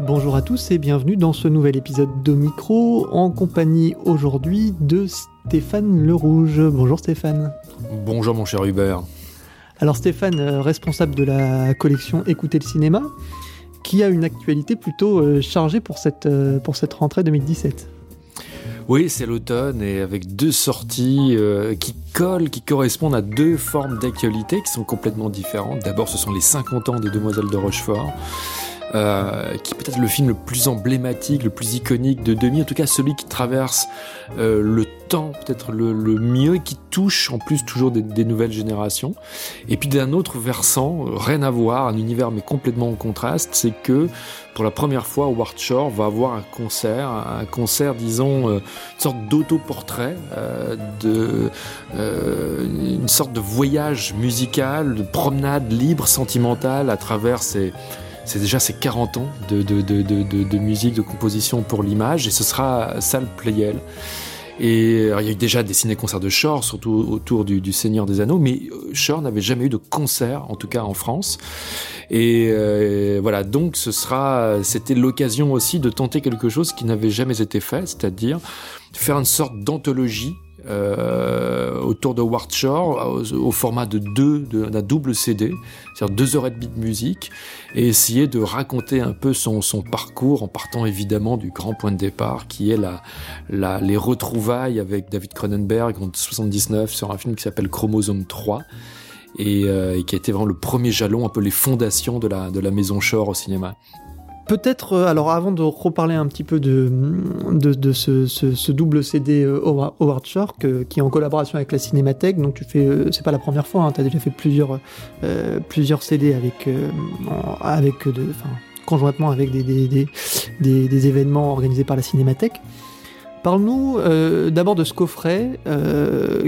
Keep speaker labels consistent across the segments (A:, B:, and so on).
A: Bonjour à tous et bienvenue dans ce nouvel épisode de Micro en compagnie aujourd'hui de Stéphane Le Rouge. Bonjour Stéphane.
B: Bonjour mon cher Hubert.
A: Alors Stéphane, euh, responsable de la collection Écouter le cinéma, qui a une actualité plutôt euh, chargée pour cette, euh, pour cette rentrée 2017.
B: Oui, c'est l'automne et avec deux sorties qui collent, qui correspondent à deux formes d'actualité qui sont complètement différentes. D'abord, ce sont les 50 ans des Demoiselles de Rochefort. Euh, qui est peut-être le film le plus emblématique, le plus iconique de demi, en tout cas celui qui traverse euh, le temps peut-être le, mieux, qui touche en plus toujours des, nouvelles générations. Et puis d'un autre versant, euh, rien à voir, un univers mais complètement en contraste, c'est que pour la première fois, Howard va avoir un concert, un concert, disons, une sorte d'autoportrait, de, une sorte de voyage musical, de promenade libre, sentimentale à travers ces c'est déjà ces 40 ans de, de, de, de, musique, de composition pour l'image, et ce sera Salle Playel. Et il y a eu déjà des ciné-concerts de Shore, surtout autour du, Seigneur des Anneaux, mais euh, Shore n'avait jamais eu de concert, en tout cas en France. Et euh, voilà, donc ce sera, c'était l'occasion aussi de tenter quelque chose qui n'avait jamais été fait, c'est-à-dire faire une sorte d'anthologie euh, autour de Ward Shore au, format de deux, d'un double CD, c'est-à-dire deux heures et demie de musique, et essayer de raconter un peu son, parcours en partant évidemment du grand point de départ qui est la, les retrouvailles avec David Cronenberg en 79 sur un film qui s'appelle Chromosome 3. Et, euh, et, qui a été vraiment le premier jalon, un peu les fondations de la, de la maison Shore au cinéma.
A: Peut-être, euh, alors avant de reparler un petit peu de, de, ce, double CD euh, Howard Shore qui est en collaboration avec la Cinémathèque, donc tu fais, euh, c'est pas la première fois, hein, tu as déjà fait plusieurs, plusieurs CD avec, avec conjointement avec des, des, des, événements organisés par la Cinémathèque. Parle-nous d'abord de ce coffret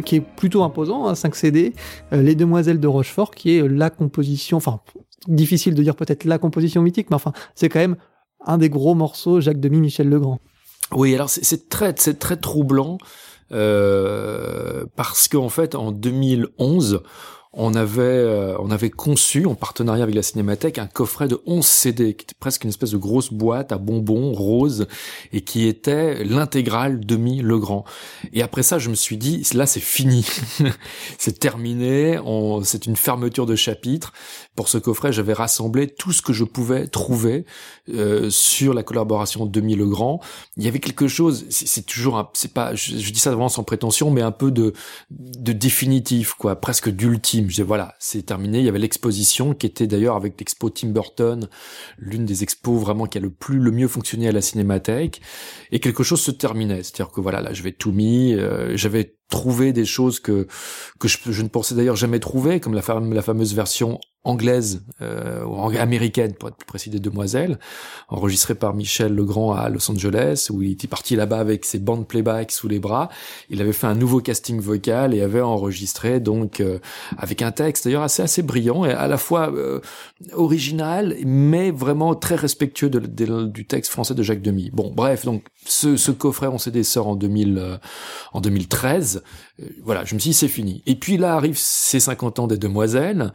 A: qui est plutôt imposant, hein, 5 CD, Les Demoiselles de Rochefort, qui est la composition, enfin difficile de dire peut-être la composition mythique, mais enfin, c'est quand même un des gros morceaux Jacques Demy, Michel Legrand.
B: Oui, alors c'est très, c'est très troublant euh, parce qu'en fait, en 2011, on avait, euh, on avait conçu, en partenariat avec la Cinémathèque, un coffret de 11 CD, qui était presque une espèce de grosse boîte à bonbons rose, et qui était l'intégrale demi Legrand. Et après ça, je me suis dit, là, c'est fini. c'est terminé, c'est une fermeture de chapitre. Pour ce coffret, j'avais rassemblé tout ce que je pouvais trouver euh, sur la collaboration demi Legrand. Il y avait quelque chose, c'est toujours, c'est pas, je, dis ça vraiment sans prétention, mais un peu de, de définitif, quoi, presque d'ultime je voilà, c'est terminé. Il y avait l'exposition qui était d'ailleurs avec l'expo Tim Burton, l'une des expos vraiment qui a le plus le mieux fonctionné à la Cinémathèque, et quelque chose se terminait. C'est-à-dire que voilà, là, je vais tout mis. Euh, j'avais trouvé des choses que que je, ne pensais d'ailleurs jamais trouver, comme la, fameuse version anglaise euh, ou américaine pour être plus précis des demoiselles, enregistrée par Michel Legrand à Los Angeles, où il était parti là-bas avec ses bandes playback sous les bras. Il avait fait un nouveau casting vocal et avait enregistré donc euh, avec un texte d'ailleurs assez assez brillant et à la fois euh, original mais vraiment très respectueux du texte français de Jacques Demy. Bon, bref, donc ce, ce coffret on CD sort en 2000 euh, en 2013. Voilà, je me suis dit c'est fini. Et puis là arrive ces 50 ans des demoiselles.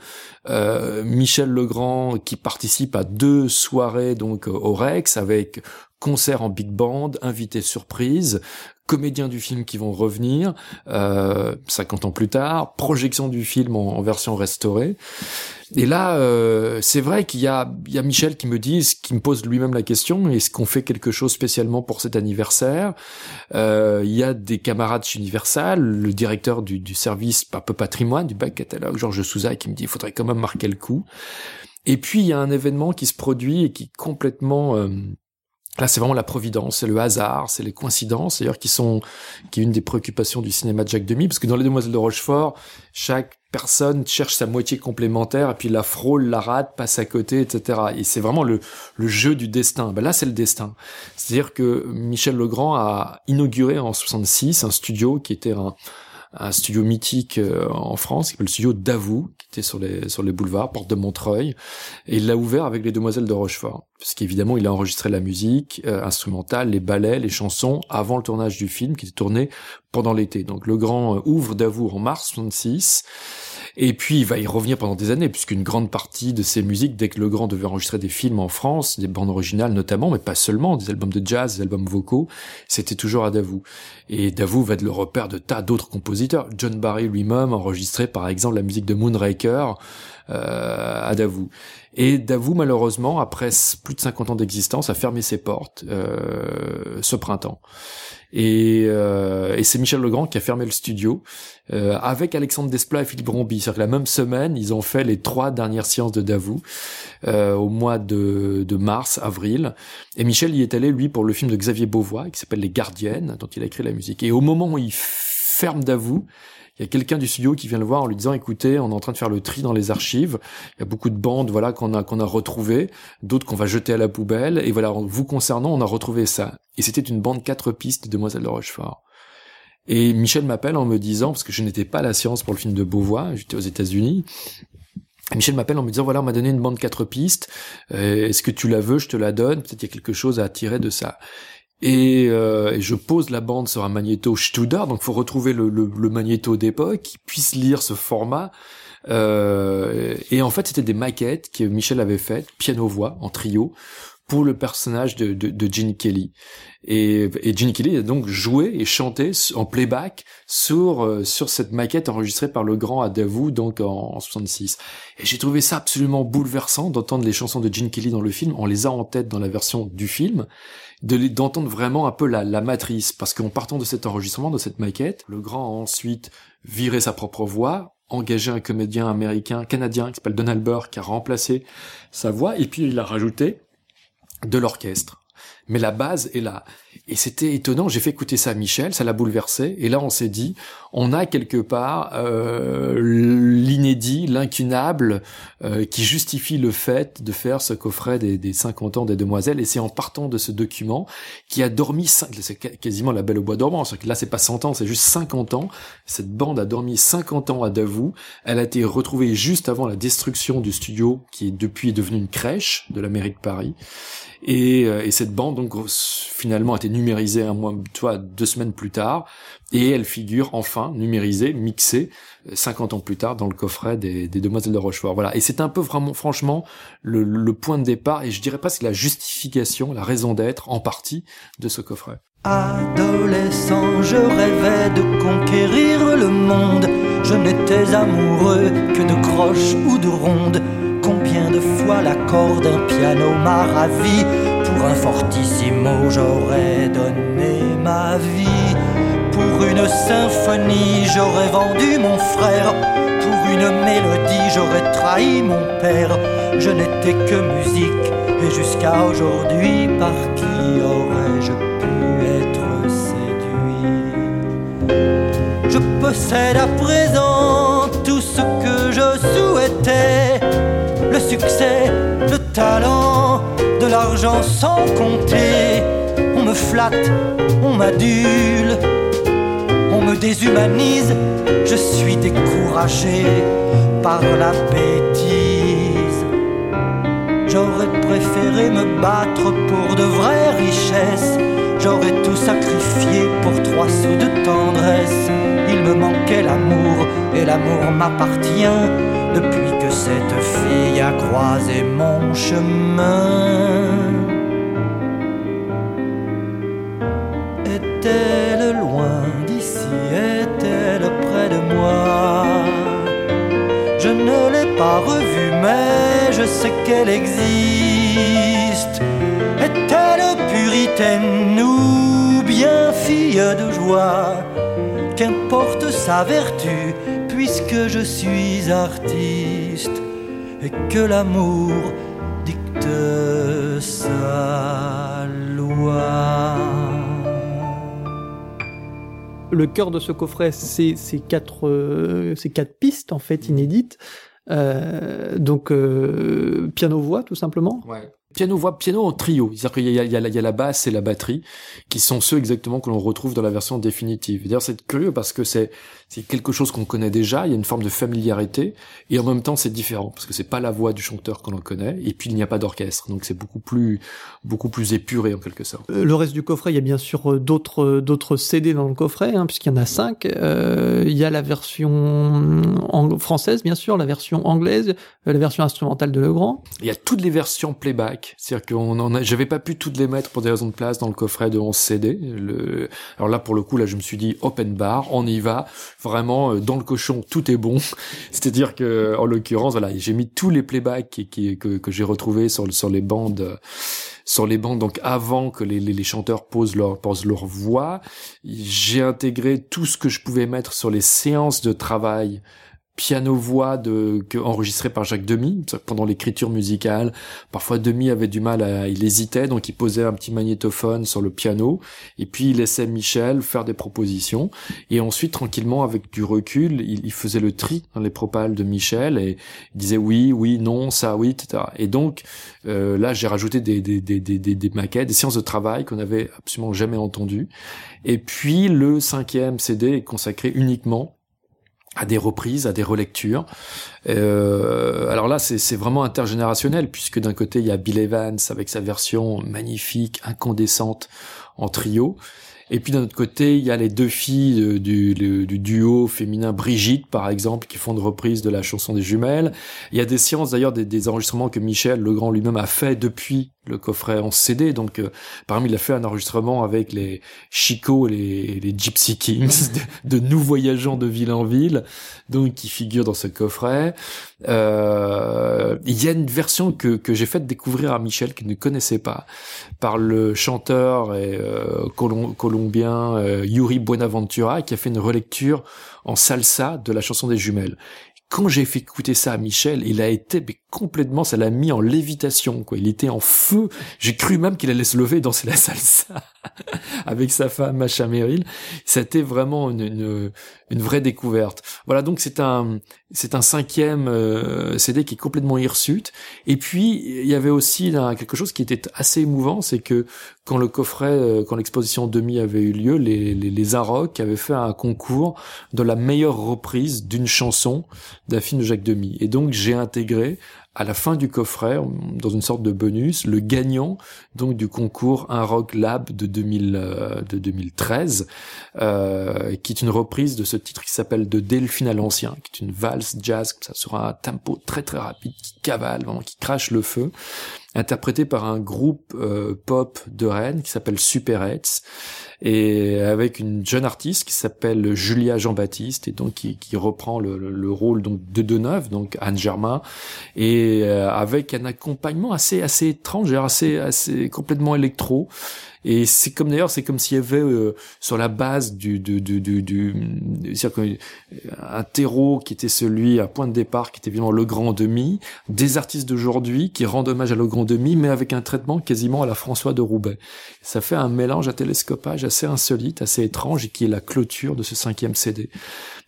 B: Euh, Michel Legrand qui participe à deux soirées donc au Rex avec concert en big band, invité surprise, comédiens du film qui vont revenir euh, 50 ans plus tard, projection du film en, version restaurée. Et là, euh, c'est vrai qu'il y a, il y a Michel qui me dit, qui me pose lui-même la question, est-ce qu'on fait quelque chose spécialement pour cet anniversaire? Euh, Il y a des camarades chez Universal, le directeur du, du service peu patrimoine, du bac catalogue, Georges Souza, qui me dit, il faudrait quand même marquer le coup. Et puis, il y a un événement qui se produit et qui complètement... Euh, Là, c'est vraiment la providence, c'est le hasard, c'est les coïncidences, d'ailleurs, qui sont, qui est une des préoccupations du cinéma de Jacques Demy, parce que dans Les Demoiselles de Rochefort, chaque personne cherche sa moitié complémentaire, et puis la frôle, la rate, passe à côté, etc. Et c'est vraiment le, le jeu du destin. Ben là, c'est le destin. C'est-à-dire que Michel Legrand a inauguré en 66 un studio qui était un, un studio mythique euh, en France, le studio Davout, qui était sur les sur les boulevards, porte de Montreuil, et il l'a ouvert avec les Demoiselles de Rochefort, parce qu'évidemment il a enregistré la musique euh, instrumentale, les ballets, les chansons avant le tournage du film, qui était tourné pendant l'été. Donc le grand euh, ouvre Davout en mars 66. Et puis il va y revenir pendant des années, puisqu'une grande partie de ses musiques, dès que Le Grand devait enregistrer des films en France, des bandes originales notamment, mais pas seulement, des albums de jazz, des albums vocaux, c'était toujours à Davout. Et Davout va être le repère de tas d'autres compositeurs. John Barry lui-même enregistrait par exemple la musique de Moonraker euh, à Davout. Et Davout, malheureusement, après plus de 50 ans d'existence, a fermé ses portes euh, ce printemps. Et, euh, et c'est Michel Legrand qui a fermé le studio euh, avec Alexandre Desplat et Philippe Rombi. C'est-à-dire que la même semaine, ils ont fait les trois dernières séances de Davout euh, au mois de, de, mars, avril. Et Michel y est allé, lui, pour le film de Xavier Beauvois, qui s'appelle Les Gardiennes, dont il a écrit la musique. Et au moment où il ferme Davout, il y a quelqu'un du studio qui vient le voir en lui disant écoutez on est en train de faire le tri dans les archives. Il y a beaucoup de bandes voilà qu'on a qu'on a retrouvées d'autres qu'on va jeter à la poubelle. Et voilà vous concernant on a retrouvé ça. Et c'était une bande quatre pistes de Demoiselle de Rochefort. Et Michel m'appelle en me disant parce que je n'étais pas à la séance pour le film de Beauvois j'étais aux États-Unis. Michel m'appelle en me disant voilà on m'a donné une bande quatre pistes. Euh, est-ce que tu la veux? Je te la donne. Peut-être il y a quelque chose à tirer de ça et, euh, je pose la bande sur un magnéto Studer, donc faut retrouver le, le, le magnéto d'époque qui puisse lire ce format. Euh, et en fait, c'était des maquettes que Michel avait faites, piano-voix, en trio, pour le personnage de, de, de Gene Kelly. Et, et Gene Kelly a donc joué et chanté en playback sur euh, sur cette maquette enregistrée par le grand Adavou donc en, en 66. Et j'ai trouvé ça absolument bouleversant d'entendre les chansons de Gene Kelly dans le film. On les a en tête dans la version du film d'entendre vraiment un peu la, la matrice, parce qu'en partant de cet enregistrement, de cette maquette, le grand a ensuite viré sa propre voix, engagé un comédien américain, canadien, qui s'appelle Donald Burr, qui a remplacé sa voix, et puis il a rajouté de l'orchestre. Mais la base est là. Et c'était étonnant, j'ai fait écouter ça à Michel, ça l'a bouleversé, et là on s'est dit, on a quelque part euh, l'inédit, l'incunable, euh, qui justifie le fait de faire ce coffret des, des 50 ans des demoiselles, et c'est en partant de ce document qui a dormi, c'est quasiment la belle au bois dormant, que là c'est pas 100 ans, c'est juste 50 ans, cette bande a dormi 50 ans à Davout, elle a été retrouvée juste avant la destruction du studio, qui est depuis devenu une crèche de la mairie de Paris, et, euh, et cette bande donc finalement a été numérisée un mois, toi, deux semaines plus tard, et elle figure enfin numérisée, mixée, 50 ans plus tard dans le coffret des, des Demoiselles de Rochefort. Voilà. Et c'est un peu vraiment, franchement, le, le, point de départ, et je dirais pas c'est la justification, la raison d'être, en partie, de ce coffret.
C: Adolescent, je rêvais de conquérir le monde. Je n'étais amoureux que de croches ou de rondes. Combien de fois l'accord d'un piano m'a ravi. Pour un fortissimo j'aurais donné ma vie. Pour une symphonie j'aurais vendu mon frère. Pour une mélodie j'aurais trahi mon père. Je n'étais que musique et jusqu'à aujourd'hui par qui aurais-je pu être séduit? Je possède à présent tout ce que je souhaitais succès, le talent, de l'argent sans compter. On me flatte, on m'adule, on me déshumanise. Je suis découragé par la bêtise. J'aurais préféré me battre pour de vraies richesses. J'aurais tout sacrifié pour trois sous de tendresse. Il me manquait l'amour et l'amour m'appartient depuis cette fille a croisé mon chemin. Est-elle loin d'ici? Est-elle près de moi? Je ne l'ai pas revue, mais je sais qu'elle existe. Est-elle puritaine ou bien fille de joie? Qu'importe sa vertu, puisque je suis artiste et que l'amour dicte sa loi.
A: Le cœur de ce coffret, c'est ces quatre, euh, ces quatre pistes en fait inédites. Euh, donc euh, piano voix tout simplement.
B: Ouais. Piano voix piano en trio. C'est-à-dire qu'il y a, il y, a, il y a la basse et la batterie qui sont ceux exactement que l'on retrouve dans la version définitive. D'ailleurs c'est curieux parce que c'est c'est quelque chose qu'on connaît déjà. Il y a une forme de familiarité. Et en même temps c'est différent parce que c'est pas la voix du chanteur que l'on connaît. Et puis il n'y a pas d'orchestre. Donc c'est beaucoup plus beaucoup plus épuré en quelque sorte.
A: Le reste du coffret il y a bien sûr d'autres d'autres CD dans le coffret hein, puisqu'il y en a cinq. Euh, il y a la version française bien sûr la version anglaise la version instrumentale de Legrand.
B: Il y a toutes les versions playback c'est-à-dire qu'on en a j'avais pas pu toutes les mettre pour des raisons de place dans le coffret de 11 CD alors là pour le coup là je me suis dit open bar on y va. Vraiment euh, dans le cochon tout est bon. C'est-à-dire que en l'occurrence voilà j'ai mis tous les playbacks qui, que j'ai retrouvés sur sur les bandes sur les bandes donc avant que les, les, les chanteurs posent leur posent leur voix. J'ai intégré tout ce que je pouvais mettre sur les séances de travail piano-voix de, que, enregistré par Jacques Demy pendant l'écriture musicale. Parfois, Demy avait du mal à, il hésitait, donc il posait un petit magnétophone sur le piano, et puis il laissait Michel faire des propositions, et ensuite, tranquillement, avec du recul, il, il faisait le tri dans les propales de Michel, et il disait oui, oui, non, ça, oui, etc. Et donc, euh, là, j'ai rajouté des, des, des, des, des maquettes, des séances de travail qu'on avait absolument jamais entendues. Et puis, le cinquième CD est consacré uniquement à des reprises, à des relectures. Euh, alors là, c'est vraiment intergénérationnel, puisque d'un côté, il y a Bill Evans avec sa version magnifique, incandescente, en trio. Et puis d'un autre côté, il y a les deux filles du, du, du, duo féminin Brigitte, par exemple, qui font une reprise de la chanson des jumelles. Il y a des séances d'ailleurs, des, des, enregistrements que Michel Legrand lui-même a fait depuis le coffret en CD. Donc, euh, parmi il a fait un enregistrement avec les Chico et les, les Gypsy Kings, de, de, nous voyageants de ville en ville, donc qui figurent dans ce coffret. Euh, il y a une version que, que j'ai faite découvrir à Michel, qu'il ne connaissait pas, par le chanteur et euh, colom colombien euh, Yuri Buenaventura, qui a fait une relecture en salsa de la chanson des jumelles quand j'ai fait écouter ça à Michel, il a été mais complètement, ça l'a mis en lévitation, quoi. Il était en feu. J'ai cru même qu'il allait se lever danser la salsa avec sa femme, Macha Merrill. C'était vraiment une, une, vraie découverte. Voilà, donc c'est un, c'est un cinquième euh, CD qui est complètement hirsute. Et puis, il y avait aussi là, quelque chose qui était assez émouvant, c'est que quand le coffret, euh, quand l'exposition demi avait eu lieu, les, les, les Arocs avaient fait un concours de la meilleure reprise d'une chanson d'un film de Jacques Demy. Et donc, j'ai intégré à la fin du coffret, dans une sorte de bonus, le gagnant donc du concours Un Rock Lab de, 2000, euh, de 2013, euh, qui est une reprise de ce titre qui s'appelle De Delphine à l'ancien, qui est une valse jazz, ça sera un tempo très très rapide, qui cavale, vraiment, qui crache le feu, interprété par un groupe euh, pop de Rennes qui s'appelle Superheads et avec une jeune artiste qui s'appelle Julia Jean-Baptiste et donc qui, qui reprend le, le, le, rôle donc de Deneuve, donc Anne Germain, et euh, avec un accompagnement assez assez étrange, assez assez complètement électro. Et c'est comme d'ailleurs, c'est comme s'il y avait euh, sur la base du du du du, du un terreau qui était celui à point de départ, qui était évidemment le grand demi, des artistes d'aujourd'hui qui rendent hommage à le grand demi, mais avec un traitement quasiment à la François de Roubaix. Ça fait un mélange à télescopage assez insolite, assez étrange, et qui est la clôture de ce cinquième CD.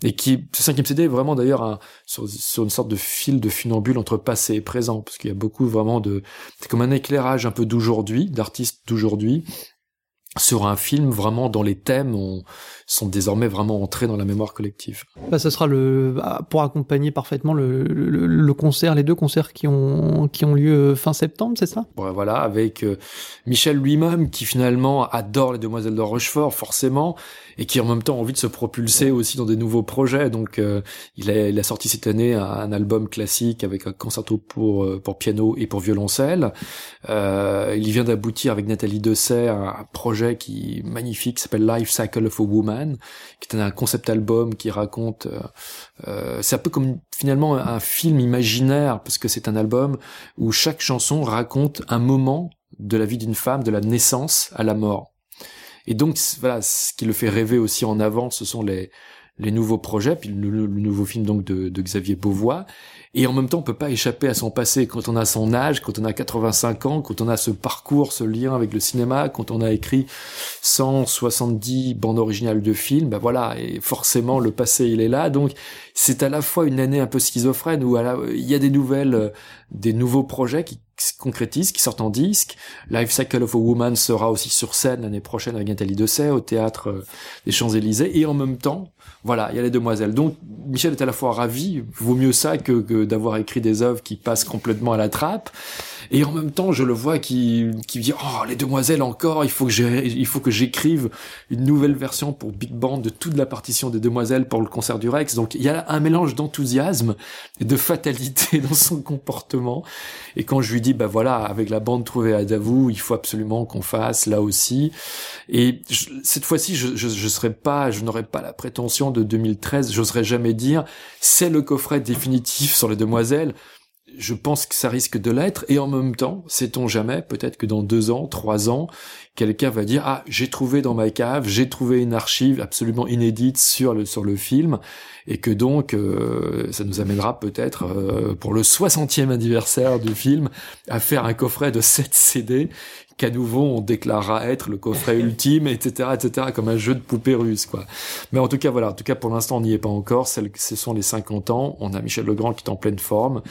B: Et qui, ce cinquième CD est vraiment d'ailleurs sur, sur une sorte de fil de funambule entre passé et présent, parce qu'il y a beaucoup vraiment de, c'est comme un éclairage un peu d'aujourd'hui, d'artistes d'aujourd'hui, sur un film vraiment dans les thèmes on, sont désormais vraiment entrés dans la mémoire collective.
A: Bah, ce sera le bah, pour accompagner parfaitement le, le, le, concert, les deux concerts qui ont qui ont lieu fin septembre, c'est ça?
B: Ouais, Voilà, avec euh, Michel lui-même qui finalement adore les Demoiselles de Rochefort forcément et qui en même temps a envie de se propulser aussi dans des nouveaux projets. Donc euh, il, a, il a sorti cette année un, un, album classique avec un concerto pour euh, pour piano et pour violoncelle. Euh, il vient d'aboutir avec Nathalie Dessay un, un projet qui magnifique qui s'appelle Life Cycle of a Woman qui est un concept album qui raconte. Euh, euh, c'est un peu comme finalement un film imaginaire parce que c'est un album où chaque chanson raconte un moment de la vie d'une femme, de la naissance à la mort. Et donc voilà, ce qui le fait rêver aussi en avant, ce sont les les nouveaux projets, puis le, nouveau film donc de, de, Xavier Beauvois. Et en même temps, on peut pas échapper à son passé quand on a son âge, quand on a 85 ans, quand on a ce parcours, ce lien avec le cinéma, quand on a écrit 170 bandes originales de films. Ben voilà, et forcément le passé il est là. Donc c'est à la fois une année un peu schizophrène où il y a des nouvelles, euh, des nouveaux projets qui se concrétise, qui sortent en disque. Life Cycle of a Woman sera aussi sur scène l'année prochaine avec Nathalie Dessay au théâtre euh, des Champs-Élysées. Et en même temps, voilà, il y a les demoiselles. Donc Michel est à la fois ravi, vaut mieux ça que, que d'avoir écrit des œuvres qui passent complètement à la trappe. Et en même temps, je le vois qui, qui dit oh les demoiselles encore, il faut que il faut que j'écrive une nouvelle version pour Big Band de toute la partition des demoiselles pour le concert du Rex. Donc il y a un mélange d'enthousiasme et de fatalité dans son comportement. Et quand je lui dis bah voilà, avec la bande trouvée à Davou, il faut absolument qu'on fasse là aussi. Et cette fois-ci, je, je, je serai pas, je n'aurai pas la prétention de 2013. J'oserais jamais dire c'est le coffret définitif sur les demoiselles je pense que ça risque de l'être, et en même temps, sait-on jamais, peut-être que dans deux ans, trois ans, quelqu'un va dire ah j'ai trouvé dans ma cave, j'ai trouvé une archive absolument inédite sur le sur le film, et que donc euh, ça nous amènera peut-être euh, pour le 60e anniversaire du film à faire un coffret de 7 CD qu'à nouveau on déclarera être le coffret ultime, etc., etc., comme un jeu de poupée russe, quoi. Mais en tout cas, voilà, en tout cas pour l'instant on n'y est pas encore. Ce sont les 50 ans. On a Michel Legrand qui est en pleine forme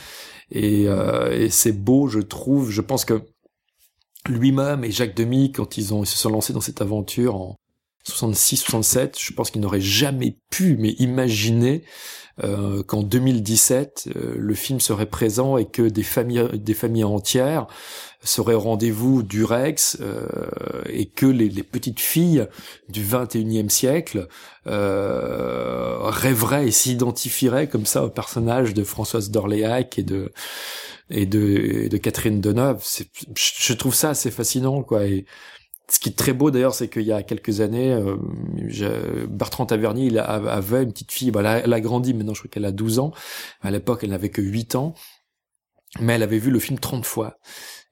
B: et, euh, et c'est beau, je trouve. Je pense que lui-même et Jacques Demy, quand ils ont ils se sont lancés dans cette aventure en 66-67, je pense qu'ils n'auraient jamais pu, mais imaginer euh, qu'en 2017, euh, le film serait présent et que des familles, des familles entières seraient au rendez-vous du Rex euh, et que les, petites filles du 21e siècle euh, rêveraient et s'identifieraient comme ça au personnage de Françoise d'Orléac et de et de, Catherine Deneuve. Je trouve ça assez fascinant, quoi. Ce qui est très beau d'ailleurs, c'est qu'il y a quelques années, euh, Bertrand Tavernier il avait une petite fille, bah, elle, a, grandi maintenant, je crois qu'elle a 12 ans. À l'époque, elle n'avait que 8 ans, mais elle avait vu le film 30 fois.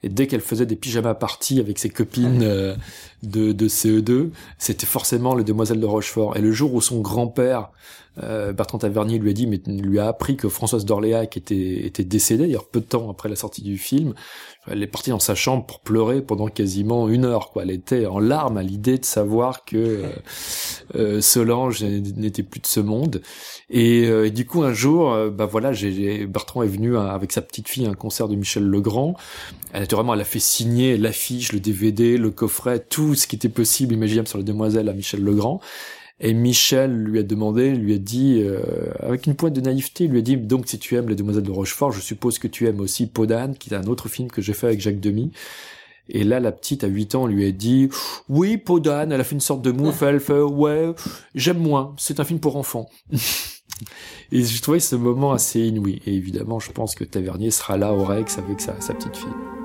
B: Et dès qu'elle faisait des pyjamas parties avec ses copines euh, de, de CE2, c'était forcément les Demoiselles de Rochefort. Et le jour où son grand-père, euh, Bertrand Tavernier, lui a dit, mais lui a appris que Françoise d'Orléac était, était décédée, d'ailleurs peu de temps après la sortie du film, elle est partie dans sa chambre pour pleurer pendant quasiment une heure. Quoi. Elle était en larmes à l'idée de savoir que euh, euh Solange n'était plus de ce monde. Et, euh, du coup, un jour, euh, bah voilà, j'ai, Bertrand est venu avec sa petite fille à un concert de Michel Legrand. Vraiment, elle a fait signer l'affiche, le DVD, le coffret, tout ce qui était possible, imaginable sur les demoiselles à Michel Legrand. Et Michel lui a demandé, lui a dit, euh, avec une pointe de naïveté, lui a dit, donc si tu aimes Les Demoiselles de Rochefort, je suppose que tu aimes aussi Podane, qui est un autre film que j'ai fait avec Jacques Demy. Et là, la petite à 8 ans lui a dit, oui, Podane, elle a fait une sorte de mouf, elle fait, ouais, j'aime moins, c'est un film pour enfants. Et je trouvais ce moment assez inouï. Et évidemment, je pense que Tavernier sera là au Rex avec sa petite fille.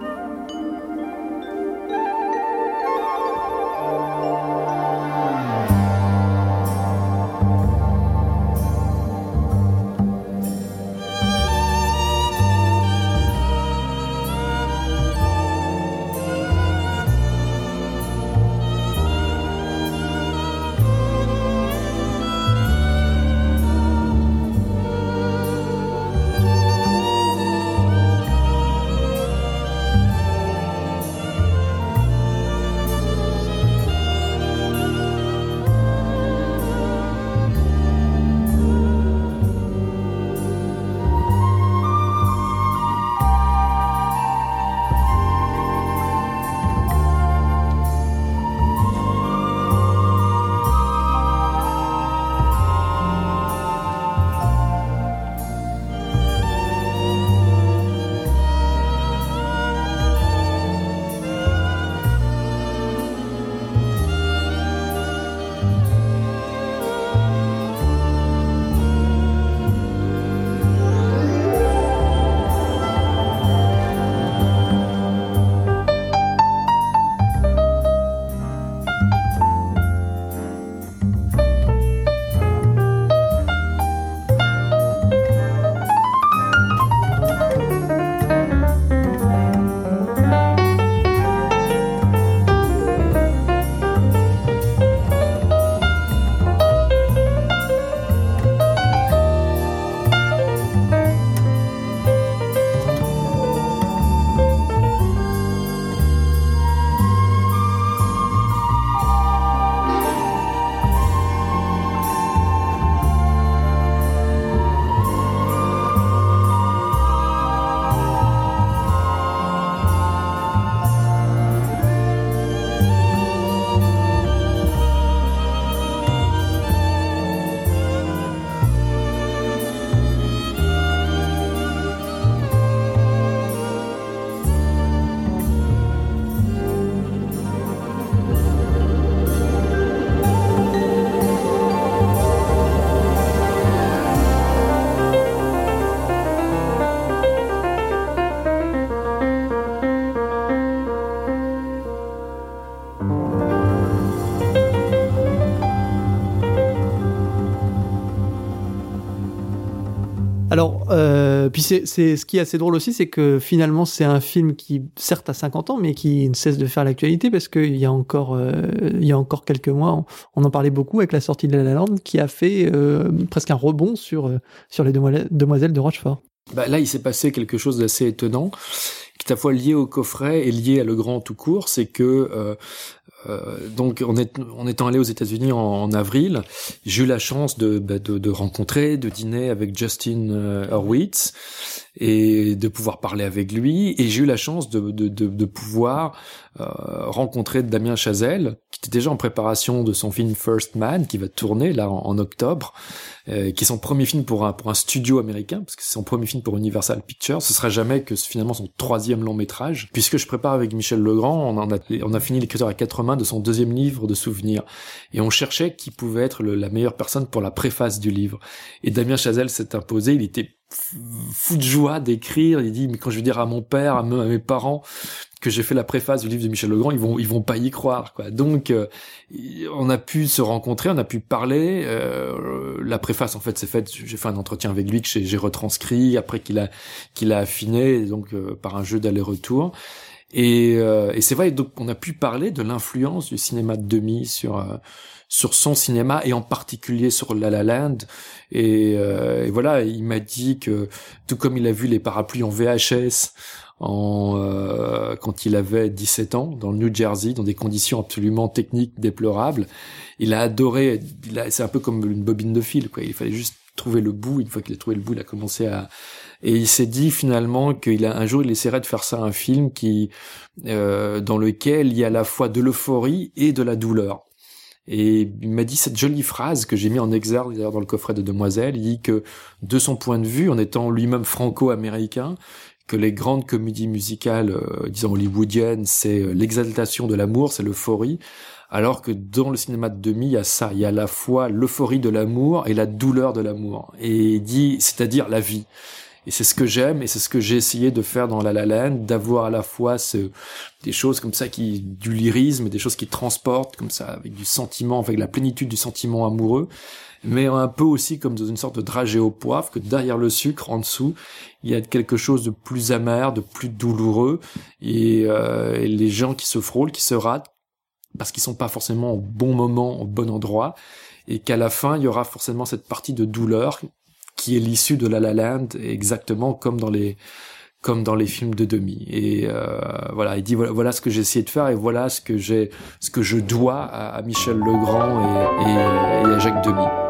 A: Puis ce qui est assez drôle aussi, c'est que finalement c'est un film qui certes a 50 ans, mais qui ne cesse de faire l'actualité parce qu'il y a encore, euh, y a encore quelques mois, on, en parlait beaucoup avec la sortie de La La qui a fait euh, presque un rebond sur euh, sur les demoiselles de Rochefort.
B: Bah là, il s'est passé quelque chose d'assez étonnant, qui est à fois lié au coffret et lié à Le Grand tout court, c'est que euh, euh, donc en, est, en, étant allé aux États-Unis en, avril, j'ai eu la chance de, bah, de, de, rencontrer, de dîner avec Justin euh, Hurwitz et de pouvoir parler avec lui. Et j'ai eu la chance de, de, de pouvoir euh, rencontrer Damien Chazelle, qui était déjà en préparation de son film First Man, qui va tourner là en, octobre, euh, qui est son premier film pour un, pour un studio américain, parce que c'est son premier film pour Universal Pictures. Ce sera jamais que finalement son troisième long métrage, puisque je prépare avec Michel Legrand, on, en a, on a fini l'écriture à quatre mains de son deuxième livre de souvenirs, et on cherchait qui pouvait être la meilleure personne pour la préface du livre. Et Damien Chazelle s'est imposé, il était fou de joie d'écrire. Il dit, mais quand je vais dire à mon père, à, mes parents que j'ai fait la préface du livre de Michel Legrand, ils vont, ils vont pas y croire, quoi. Donc, euh, on a pu se rencontrer, on a pu parler. Euh, la préface, en fait, c'est faite. J'ai fait un entretien avec lui que j'ai retranscrit après qu'il a, qu'il a affiné, donc euh, par un jeu d'aller-retour. Et, et c'est vrai, donc on a pu parler de l'influence du cinéma de demi sur sur son cinéma et en particulier sur La La Land. Et, euh, et voilà, il m'a dit que tout comme il a vu les parapluies en VHS en, euh, quand il avait 17 ans dans le New Jersey, dans des conditions absolument techniques déplorables, il a adoré. C'est un peu comme une bobine de fil, quoi. Il fallait juste trouver le bout. Une fois qu'il a trouvé le bout, il a commencé à et il s'est dit finalement qu'il a un jour il essaierait de faire ça un film qui euh, dans lequel il y a à la fois de l'euphorie et de la douleur. Et il m'a dit cette jolie phrase que j'ai mis en exergue d'ailleurs dans le coffret de Demoiselle. Il dit que de son point de vue, en étant lui-même franco-américain, que les grandes comédies musicales, euh, disons hollywoodiennes, c'est euh, l'exaltation de l'amour, c'est l'euphorie, alors que dans le cinéma de demi, il y a ça, il y a à la fois l'euphorie de l'amour et la douleur de l'amour. Et il dit, c'est-à-dire la vie. Et c'est ce que j'aime et c'est ce que j'ai essayé de faire dans La La Land, d'avoir à la fois des choses comme ça qui, du lyrisme, des choses qui transportent comme ça, avec du sentiment, avec la plénitude du sentiment amoureux, mais un peu aussi comme dans une sorte de dragée au poivre, que derrière le sucre, en dessous, il y a quelque chose de plus amer, de plus douloureux, et, euh, les gens qui se frôlent, qui se ratent, parce qu'ils sont pas forcément au bon moment, au bon endroit, et qu'à la fin, il y aura forcément cette partie de douleur qui est l'issue de La La Land, exactement comme dans les comme dans les films de demi. Et euh, voilà, il dit voilà, ce que j'ai essayé de faire et voilà ce que j'ai, ce que je dois à, Michel Legrand et, et, et à Jacques Demy.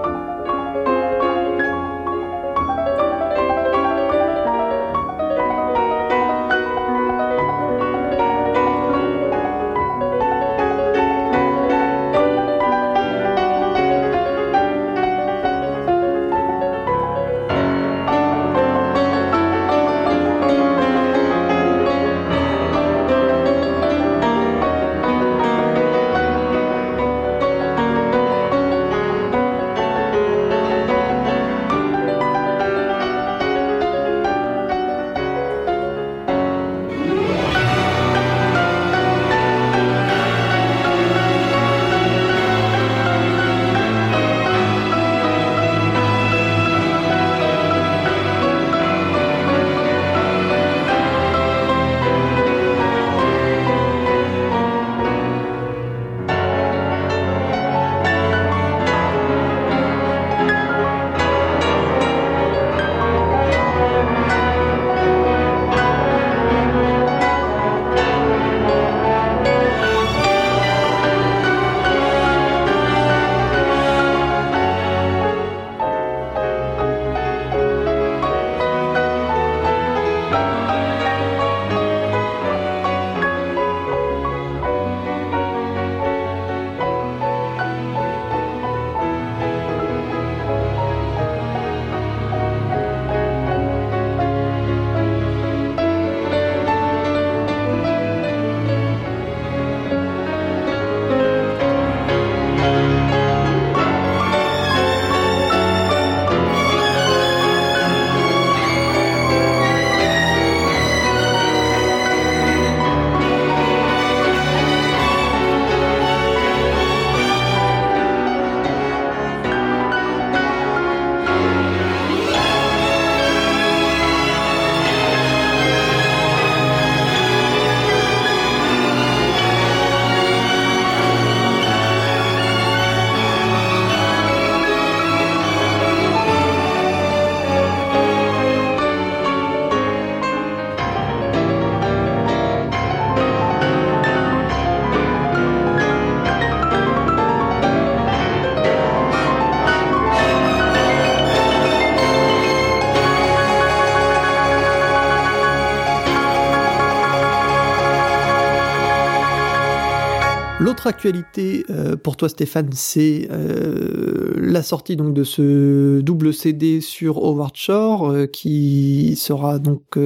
A: Autre actualité euh, pour toi, Stéphane, c'est euh, la sortie donc de ce double CD sur Howard Shore euh, qui sera donc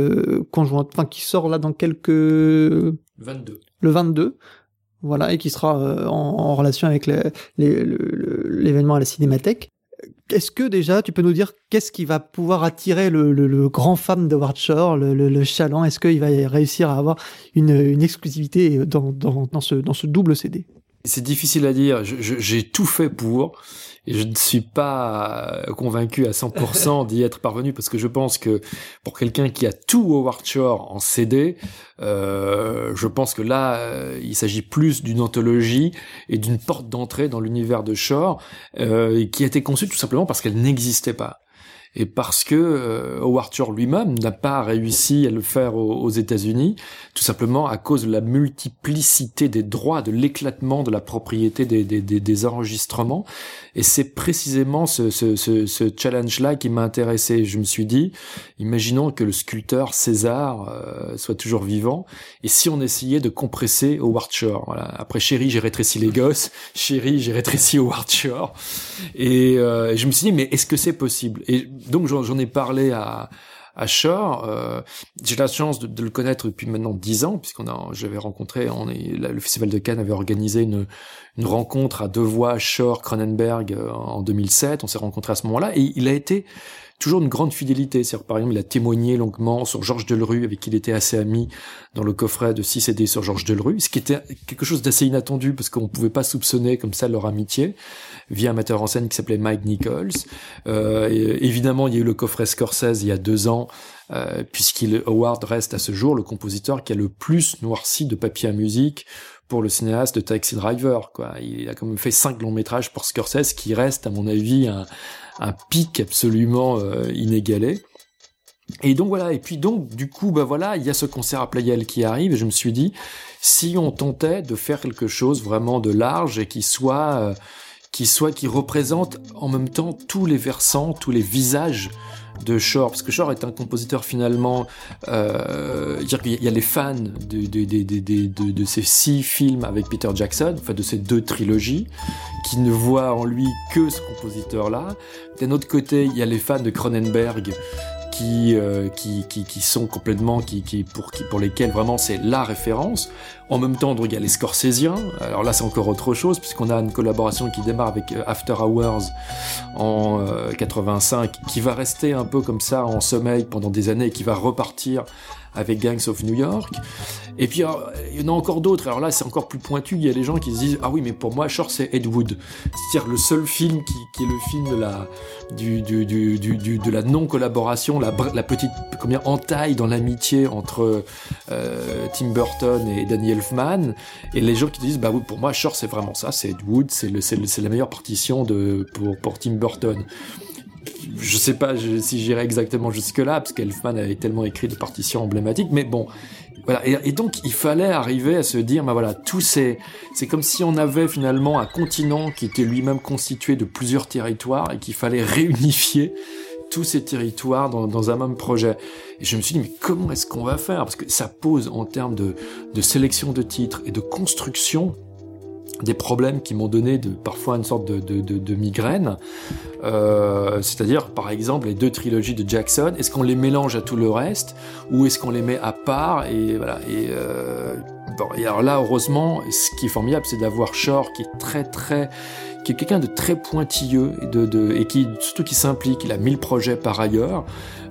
A: conjoint, enfin qui sort là dans quelques
B: 22.
A: Le 22. Voilà, et qui sera en, relation avec l'événement à la Cinémathèque. Est-ce que déjà, tu peux nous dire qu'est-ce qui va pouvoir attirer le, grand fan de Shore, le, le, chaland? Est-ce qu'il va réussir à avoir une, exclusivité dans, ce, dans ce double CD
B: C'est difficile à dire. J'ai tout fait pour je ne suis pas convaincu à 100% d'y être parvenu parce que je pense que pour quelqu'un qui a tout Howard Shore en CD, euh, je pense que là, euh, il s'agit plus d'une anthologie et d'une porte d'entrée dans l'univers de Shore euh, qui a été conçue tout simplement parce qu'elle n'existait pas et parce que euh, Howard Shore lui-même n'a pas réussi à le faire aux, États-Unis, tout simplement à cause de la multiplicité des droits, de l'éclatement de la propriété des, des, des, des enregistrements. Et c'est précisément ce, ce, ce, ce challenge-là qui m'a intéressé. Je me suis dit, imaginons que le sculpteur César euh, soit toujours vivant, et si on essayait de compresser Howard Shore. Voilà. Après Chéri, j'ai rétréci les gosses. Chéri, j'ai rétréci Howard Shore. Et, euh, je me suis dit, mais est-ce que c'est possible? Donc j'en ai parlé à, à Shore. Euh, j'ai la chance de, de, le connaître depuis maintenant dix ans, puisqu'on a, j'avais rencontré, on est, le Festival de Cannes avait organisé une, une rencontre à deux voix Shore Cronenberg euh, en 2007. On s'est rencontrés à ce moment-là, et il a été toujours une grande fidélité. cest par exemple, il a témoigné longuement sur Georges Delru, avec qui il était assez ami dans le coffret de 6 CD sur Georges Delru, ce qui était quelque chose d'assez inattendu parce qu'on pouvait pas soupçonner comme ça leur amitié via un metteur en scène qui s'appelait Mike Nichols. Euh, évidemment, il y a eu le coffret Scorsese il y a deux ans, euh, puisqu'il Howard reste à ce jour le compositeur qui a le plus noirci de papier à musique pour le cinéaste de Taxi Driver. Quoi. Il a quand même fait cinq longs métrages pour Scorsese, qui reste, à mon avis, un, un pic absolument euh, inégalé. Et donc voilà, et puis donc du coup, bah voilà, il y a ce concert à Playel qui arrive, et je me suis dit, si on tentait de faire quelque chose vraiment de large et qui soit, euh, qui soit, qui représente en même temps tous les versants, tous les visages de Shore, parce que Shore est un compositeur finalement, euh, qu'il y a les fans de, de, de, de, ces six films avec Peter Jackson, enfin de ces deux trilogies, qui ne voient en lui que ce compositeur-là. D'un autre côté, il y a les fans de Cronenberg, qui, euh, qui, qui, qui, sont complètement, qui, qui, pour, qui, pour lesquels vraiment c'est la référence. En même temps, il y a les Scorsésiens. Alors là, c'est encore autre chose, puisqu'on a une collaboration qui démarre avec euh, After Hours en 85, euh, qui va rester un peu comme ça en sommeil pendant des années et qui va repartir avec Gangs of New York. Et puis, il y en a encore d'autres. Alors là, c'est encore plus pointu. Il y a des gens qui se disent Ah oui, mais pour moi, Shore, c'est Ed Wood. C'est-à-dire le seul film qui, qui, est le film de la, du, du, du, du de la non-collaboration, la, la, petite combien, entaille dans l'amitié entre euh, Tim Burton et Danny Et les gens qui disent Bah oui, pour moi, Shore, c'est vraiment ça. C'est Ed Wood. C'est la meilleure partition de, pour, pour Tim Burton je sais pas si j'irai exactement jusque-là, parce qu'Elfman avait tellement écrit de partitions emblématiques, mais bon, voilà. Et, donc, il fallait arriver à se dire, bah voilà, tout c'est, c'est comme si on avait finalement un continent qui était lui-même constitué de plusieurs territoires et qu'il fallait réunifier tous ces territoires dans, un même projet. Et je me suis dit, mais comment est-ce qu'on va faire? Parce que ça pose en termes de, sélection de titres et de construction des problèmes qui m'ont donné de, parfois une sorte de migraine. Euh, C'est-à-dire, par exemple, les deux trilogies de Jackson, est-ce qu'on les mélange à tout le reste ou est-ce qu'on les met à part Et voilà. Et, euh, bon, et alors là, heureusement, ce qui est formidable, c'est d'avoir Shore qui est très très qui est quelqu'un de très pointilleux et, de, de, et qui surtout qui s'implique. Il a mille projets par ailleurs.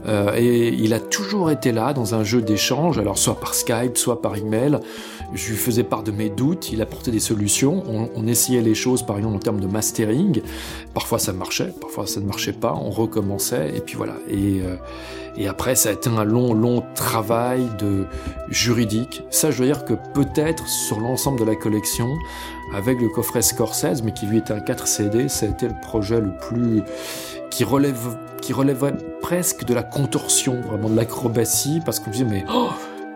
B: Euh, et il a toujours été là dans un jeu d'échange, alors soit par Skype, soit par email. Je lui faisais part de mes doutes, il apportait des solutions. On, on essayait les choses, par exemple en termes de mastering. Parfois ça marchait, parfois ça ne marchait pas. On recommençait et puis voilà. Et, euh, et après ça a été un long, long travail de juridique. Ça, je dois dire que peut-être sur l'ensemble de la collection, avec le coffret Scorsese, mais qui lui était un 4 CD, ça a été le projet le plus qui relève qui relèverait presque de la contorsion, vraiment de l'acrobatie, parce qu'on dit mais oh,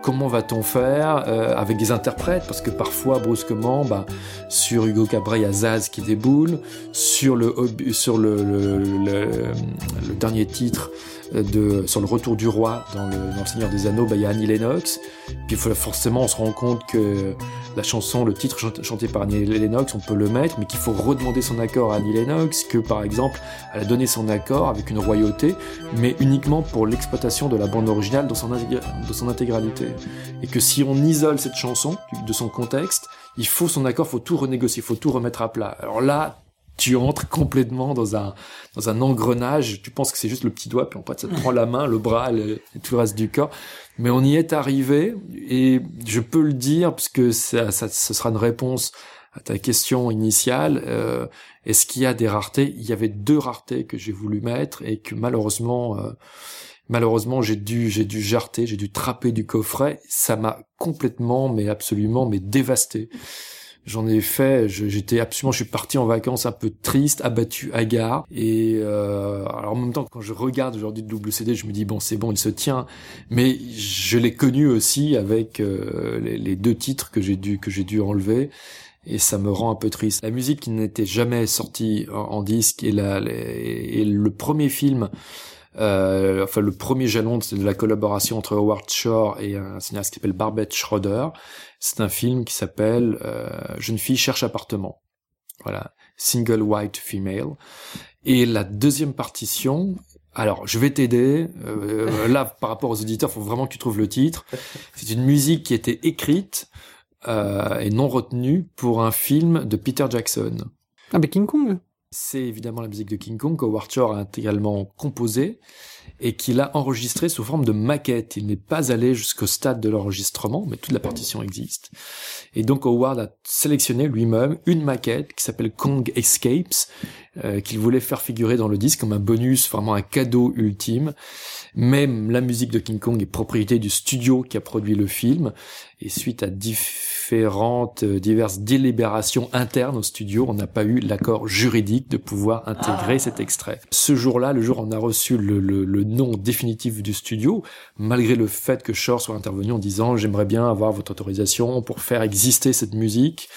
B: comment va-t-on faire euh, avec des interprètes? Parce que parfois, brusquement, bah, sur Hugo Cabret, il y a Zaz qui déboule. Sur le, sur le, le, le, dernier titre, de, sur le retour du roi dans le, dans le Seigneur des Anneaux, bah, il y a Annie Lennox. Puis forcément, on se rend compte que la chanson, le titre chanté par Annie Lennox, on peut le mettre, mais qu'il faut redemander son accord à Annie Lennox, que par exemple, elle a donné son accord avec une royauté, mais uniquement pour l'exploitation de la bande originale dans son, dans son intégralité. Et que si on isole cette chanson de son contexte, il faut son accord, faut tout renégocier, il faut tout remettre à plat. Alors là, tu entres complètement dans un dans un engrenage. Tu penses que c'est juste le petit doigt, puis en fait ça te prend la main, le bras, et tout le reste du corps. Mais on y est arrivé, et je peux le dire parce que ça, ça ce sera une réponse à ta question initiale. Euh, Est-ce qu'il y a des raretés? Il y avait deux raretés que j'ai voulu mettre et que malheureusement. Euh, malheureusement j'ai dû j'ai dû jarter j'ai dû trapper du coffret ça m'a complètement mais absolument mais dévasté J'en ai fait, j'étais absolument, je suis parti en vacances un peu triste, abattu, hagard. Et euh, alors en même temps, quand je regarde aujourd'hui le double CD, je me dis bon, c'est bon, il se tient. Mais je l'ai connu aussi avec euh, les, deux titres que j'ai dû que j'ai dû enlever. Et ça me rend un peu triste. La musique qui n'était jamais sortie en, disque et, la, et le premier film euh, enfin, le premier jalon de la collaboration entre Howard Shore et un cinéaste qui s'appelle Barbette Schroeder. C'est un film qui s'appelle euh, Jeune fille cherche appartement. Voilà, single white female. Et la deuxième partition, alors, je vais t'aider. Euh, là, par rapport aux auditeurs, il faut vraiment que tu trouves le titre. C'est une musique qui était écrite euh, et non retenue pour un film de Peter Jackson.
A: Ah, mais King Kong?
B: C'est évidemment la musique de King Kong qu'Howard Shore a intégralement composée et qu'il a enregistrée sous forme de maquette. Il n'est pas allé jusqu'au stade de l'enregistrement, mais toute la partition existe. Et donc Howard a sélectionné lui-même une maquette qui s'appelle Kong Escapes, euh, qu'il voulait faire figurer dans le disque comme un bonus, vraiment un cadeau ultime. Même la musique de King Kong est propriété du studio qui a produit le film. Et suite à différentes, euh, diverses délibérations internes au studio, on n'a pas eu l'accord juridique de pouvoir intégrer ah. cet extrait. Ce jour-là, le jour où on a reçu le, le, nom définitif du studio, malgré le fait que Shore soit intervenu en disant j'aimerais bien avoir votre autorisation pour faire exister cette musique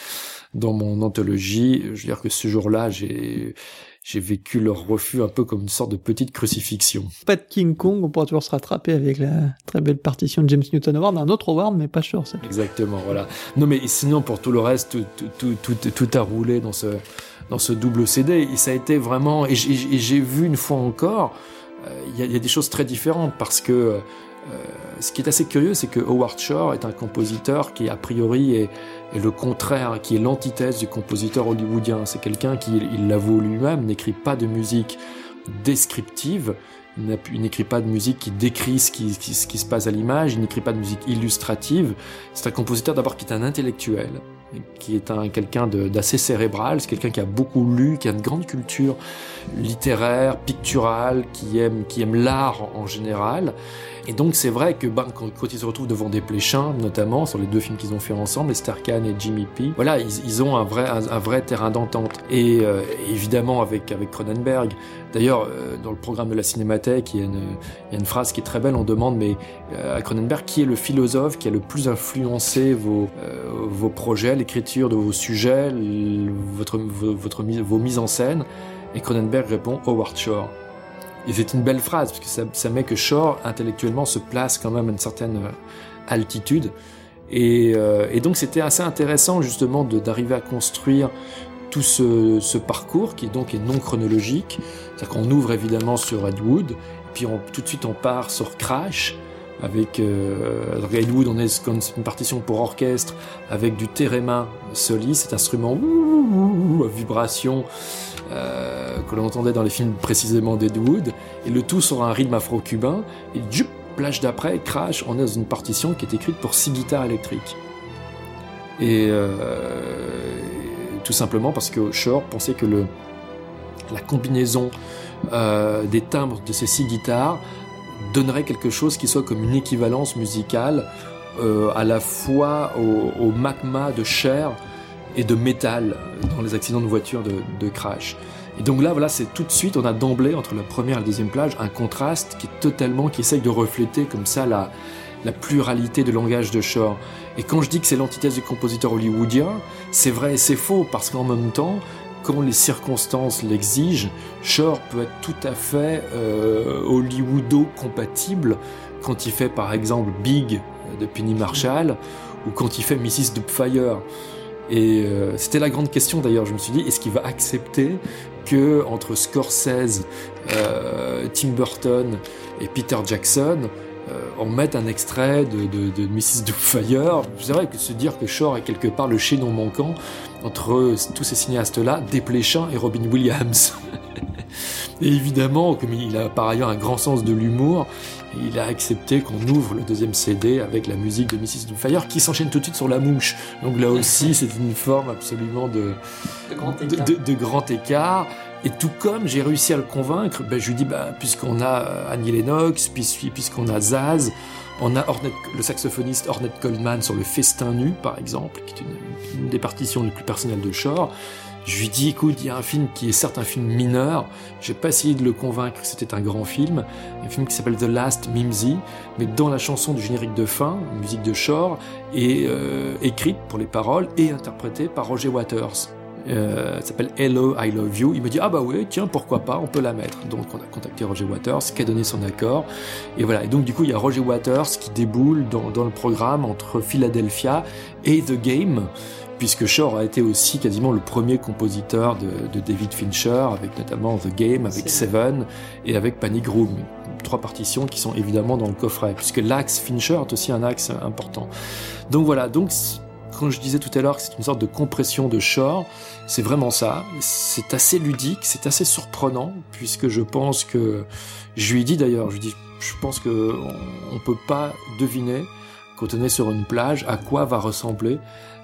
B: dans mon anthologie. Je veux dire que ce jour-là, j'ai j'ai vécu leur refus un peu comme une sorte de petite crucifixion.
A: Pas de King Kong, on pourra toujours se rattraper avec la très belle partition de James Newton Howard, un autre Howard, mais pas sûr.
B: Exactement, voilà. Non, mais sinon, pour tout le reste, tout, tout, tout, tout a roulé dans ce, dans ce double CD. Et ça a été vraiment, et j'ai vu une fois encore, euh, il y, y, a des choses très différentes parce que euh, ce qui est assez curieux, c'est que Howard Shore est un compositeur qui, a priori, est, le contraire, qui est l'antithèse du compositeur hollywoodien. C'est quelqu'un qui, il l'avoue lui-même, n'écrit pas de musique descriptive, il n'écrit pas de musique qui décrit ce qui, se passe à l'image, il n'écrit pas de musique illustrative. C'est un compositeur d'abord qui est un intellectuel, qui est un quelqu'un d'assez cérébral, c'est quelqu'un qui a beaucoup lu, qui a une grande culture littéraire, picturale, qui aime l'art en général, et donc c'est vrai que ben, quand, ils se retrouvent devant des pléchins, notamment sur les deux films qu'ils ont fait ensemble, les Starkan et Jimmy P, voilà, ils, ont un vrai, un, vrai terrain d'entente. Et euh, évidemment avec, avec Cronenberg. D'ailleurs, euh, dans le programme de la Cinémathèque, il y, a une, il y, a une, phrase qui est très belle. On demande, mais euh, à Cronenberg, qui est le philosophe qui a le plus influencé vos, vos projets, l'écriture de vos sujets, votre, votre, vos mises en scène? Et Cronenberg répond Howard Shore. Et c'est une belle phrase, parce que ça, ça, met que Shore, intellectuellement, se place quand même à une certaine euh, altitude. Et, euh, et donc c'était assez intéressant justement d'arriver à construire tout ce, ce, parcours qui donc est non chronologique. C'est-à-dire qu'on ouvre évidemment sur Ed Wood, puis on, tout de suite on part sur Crash, avec euh, Wood, on est une partition pour orchestre avec du thérémin soliste, cet instrument à vibration euh, que l'on entendait dans les films précisément d'Ed et le tout sur un rythme afro-cubain, et du plage d'après, Crash, on est dans une partition qui est écrite pour six guitares électriques. Et euh, tout simplement parce que Shore pensait que la combinaison euh, des timbres de ces six guitares donnerait quelque chose qui soit comme une équivalence musicale à la fois au, au magma de chair et de métal dans les accidents de voiture de, Crash. Et donc là, voilà, c'est tout de suite, on a d'emblée, entre la première et la deuxième plage, un contraste qui est totalement, qui essaye de refléter comme ça la, la pluralité de langage de Shore. Et quand je dis que c'est l'antithèse du compositeur hollywoodien, c'est vrai et c'est faux, parce qu'en même temps, quand les circonstances l'exigent, Shore peut être tout à fait euh, Hollywoodo compatible quand il fait par exemple Big de Penny Marshall ou quand il fait Mrs. Doubtfire. Et euh, c'était la grande question d'ailleurs, je me suis dit, est-ce qu'il va accepter que entre Scorsese, euh, Tim Burton et Peter Jackson, euh, on mette un extrait de, de, de Mrs. Doubtfire? C'est vrai que se dire que Shore est quelque part le chaînon manquant entre tous ces cinéastes-là, Desplechin et Robin Williams. et évidemment, comme il a par ailleurs un grand sens de l'humour, il a accepté qu'on ouvre le deuxième CD avec la musique de Mrs. Doubtfire qui s'enchaîne tout de suite sur la mouche. Donc là aussi, c'est une forme absolument de, de, grand écart. Et tout comme j'ai réussi à le convaincre, ben, je lui dis, bah, puisqu'on a euh, Annie Lennox, puisqu'on a Zaz, on a le saxophoniste Ornette Coleman sur le Festin nu, par exemple, qui est une, des partitions les plus personnelles de Shore. Je lui dis, écoute, il y a un film qui est certes un film mineur, j'ai pas essayé de le convaincre que c'était un grand film, un film qui s'appelle The Last Mimsy, mais dont la chanson du générique de fin, musique de Shore, est euh, écrite pour les paroles et interprétée par Roger Waters. Euh, s'appelle Hello, I Love You. Il me dit ah bah oui, tiens pourquoi pas, on peut la mettre. Donc on a contacté Roger Waters, qui a donné son accord. Et voilà. Et donc du coup il y a Roger Waters qui déboule dans, dans le programme entre Philadelphia et The Game puisque Shore a été aussi quasiment le premier compositeur de, David Fincher, avec notamment The Game, avec Seven et avec Panic Room. Trois partitions qui sont évidemment dans le coffret, puisque l'axe Fincher est aussi un axe important. Donc voilà, donc quand je disais tout à l'heure que c'est une sorte de compression de Shore, c'est vraiment ça. C'est assez ludique, c'est assez surprenant, puisque je pense que, je lui dis d'ailleurs, je lui dis, je pense que on, on peut pas deviner quand on est sur une plage à quoi va ressembler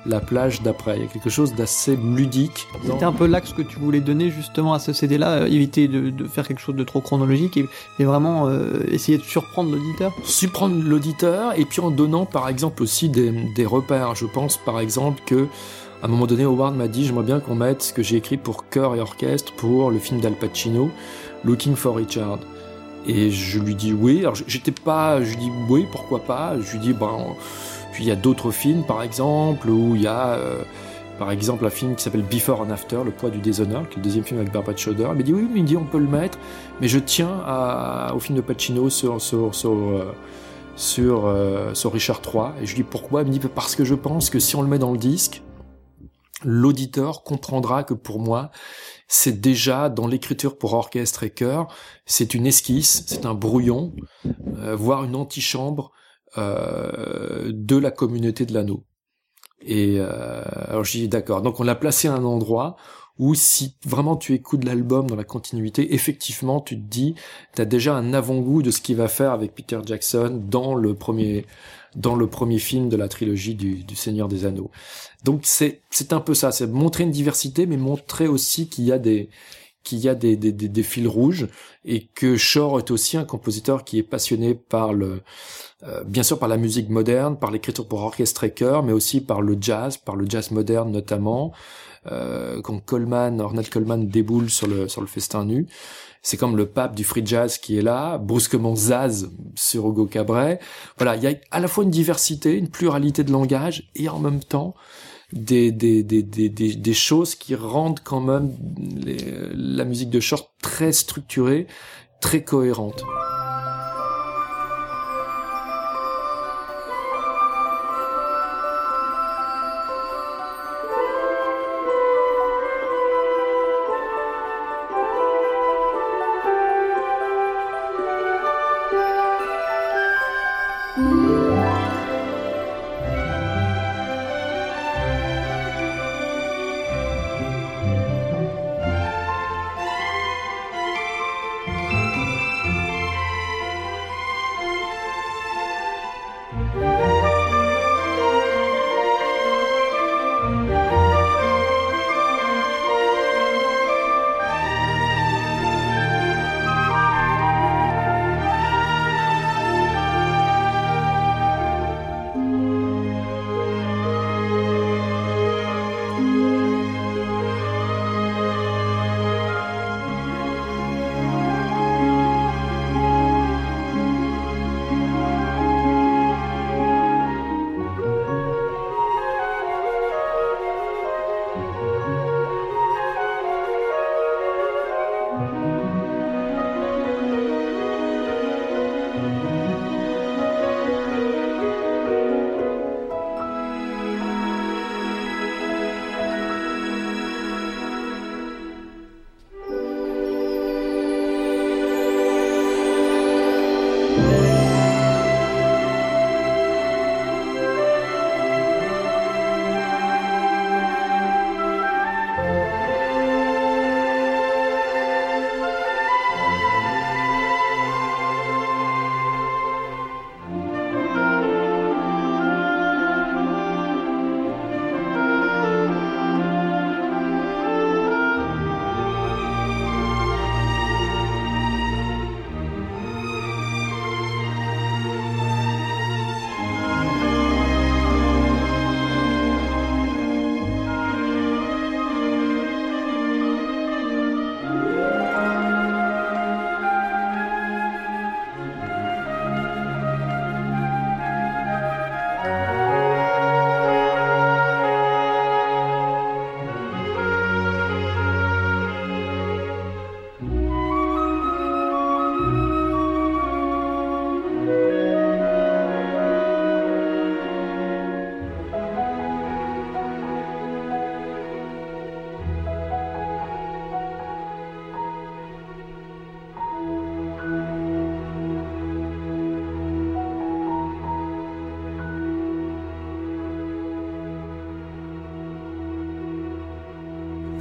B: la plage d'après. Il y a quelque chose d'assez ludique.
A: C'était un peu l'axe que tu voulais donner justement à ce CD-là, euh, éviter de, faire quelque chose de trop chronologique et, vraiment euh, essayer de surprendre l'auditeur.
B: Surprendre l'auditeur et puis en donnant par exemple aussi des, repères. Je pense par exemple que à un moment donné, Howard m'a dit j'aimerais bien qu'on mette ce que j'ai écrit pour chœur et orchestre pour le film d'Al Pacino, Looking for Richard. Et je lui dis oui. Alors j'étais pas, je lui dis oui, pourquoi pas? Je lui dis ben puis il y a d'autres films, par exemple, où il y a, euh, par exemple, un film qui s'appelle Before and After, Le poids du déshonneur, qui est le deuxième film avec Barbara Schroeder. Il me dit oui, mais il dit on peut le mettre, mais je tiens au film de Pacino sur sur sur euh, euh, sur, Richard III. Et je lui dis pourquoi? Il me dit parce que je pense que si on le met dans le disque, l'auditeur comprendra que pour moi, c'est déjà dans l'écriture pour orchestre et chœur, c'est une esquisse, c'est un brouillon, voire une antichambre euh, de la communauté de l'anneau. Et euh, alors j'ai dit d'accord. Donc on l'a placé à un endroit où si vraiment tu écoutes l'album dans la continuité, effectivement tu te dis, tu as déjà un avant-goût de ce qu'il va faire avec Peter Jackson dans le premier dans le premier film de la trilogie du, du Seigneur des Anneaux. Donc c'est c'est un peu ça, c'est montrer une diversité, mais montrer aussi qu'il y a des qu'il y a des, des, des, des, fils rouges et que Shore est aussi un compositeur qui est passionné par le euh, bien sûr par la musique moderne, par l'écriture pour orchestre et chœur, mais aussi par le jazz, par le jazz moderne notamment. Euh, quand Coleman, Ornette Coleman déboule sur le sur le festin nu, c'est comme le pape du free jazz qui est là, brusquement Zaz sur Hugo Cabret. Voilà, il y a à la fois une diversité, une pluralité de langage et en même temps des, des, des, des, des choses qui rendent quand même la musique de short très structurée, très cohérente.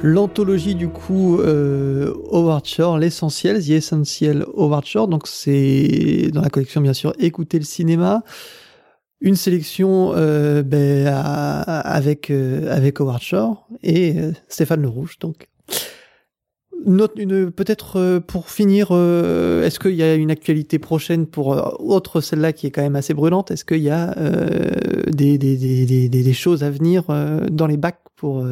A: L'anthologie du coup euh, Howard Shore, l'essentiel, The Essential Howard Shore, donc c'est dans la collection bien sûr Écouter le cinéma, une sélection euh, ben, avec euh, avec Howard Shore et euh, Stéphane Le Rouge donc peut-être euh, pour finir, euh, est-ce qu'il y a une actualité prochaine pour euh, autre celle-là qui est quand même assez brûlante? Est-ce qu'il y a des, des, des, des, choses à venir dans les bacs pour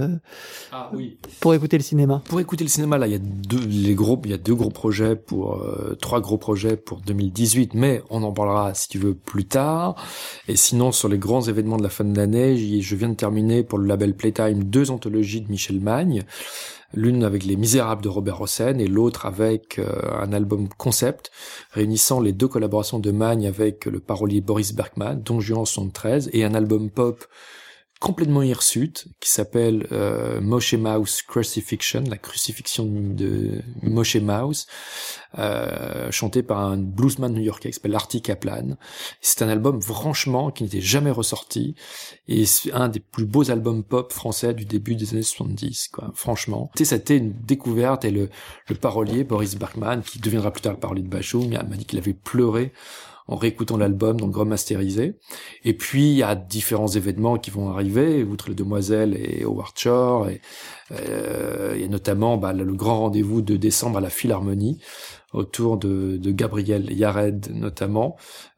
B: ah, oui.
A: pour écouter le cinéma?
B: Pour écouter le cinéma, là, il y a deux les gros, il y a deux gros projets pour trois gros projets pour 2018, mais on en parlera si tu veux plus tard. Et sinon, sur les grands événements de la fin de l'année, je viens de terminer pour le label Playtime deux anthologies de Michel Magne l'une avec Les Misérables de Robert Hossein et l'autre avec euh, un album concept réunissant les deux collaborations de Magne avec le parolier Boris Bergman, Don Juan 73, et un album pop complètement hirsute qui s'appelle euh, Moshe Mouse Crucifixion, la crucifixion de Moshe Mouse, euh, chanté par un bluesman new-yorkais qui s'appelle Artie Kaplan. C'est un album franchement qui n'était jamais ressorti et c'est un des plus beaux albums pop français du début des années 70, quoi. Franchement, été une découverte et le, le parolier Boris Bergman, qui deviendra plus tard le parolier de Bachung, m'a dit qu'il avait pleuré en réécoutant l'album, donc remasterisé. Et puis, il y a différents événements qui vont arriver, outre les Demoiselles et Howard Shore. Et, euh, a notamment bah, le grand rendez-vous de décembre à la Philharmonie, autour de, de Gabriel Yared notamment,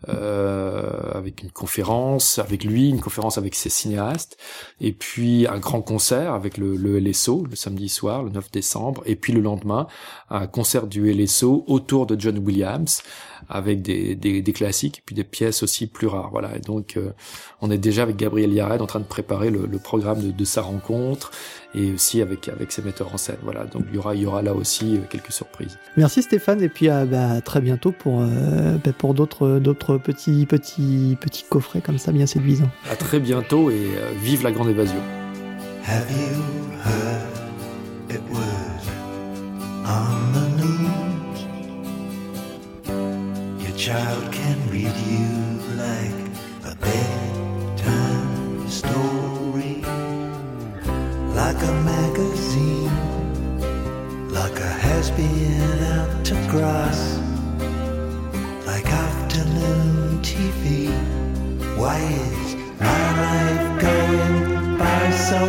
B: euh, avec une conférence avec lui, une conférence avec ses cinéastes, et puis un grand concert avec le, le LSO le samedi soir, le 9 décembre, et puis le lendemain, un concert du LSO autour de John Williams, avec des, des, des classiques et puis des pièces aussi plus rares. Voilà, et donc euh, on est déjà avec Gabriel Yared en train de préparer le, le programme de, de sa rencontre et aussi avec avec ses metteurs en scène. Voilà, donc il y aura il y aura là aussi euh, quelques surprises.
A: Merci Stéphane et puis à, bah, très bientôt pour euh, bah, pour d'autres d'autres petits petits petits coffrets comme ça bien séduisants.
B: À très bientôt et euh, vive la grande évasion.
C: Have you heard it was on the child can read you like a bedtime story. like a magazine, like a has been out to grass, like afternoon TV. Why is my life going by so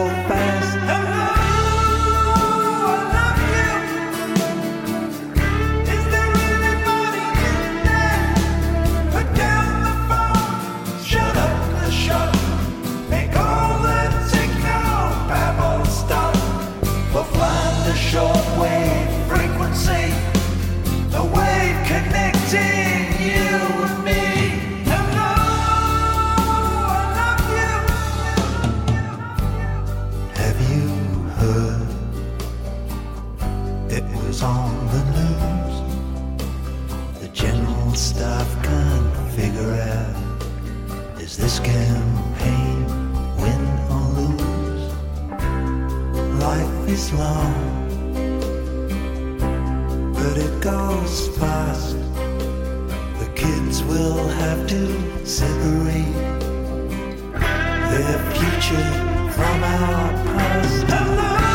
C: is this campaign win or lose? Life is long but it goes fast. The kids will have to separate their future from our past.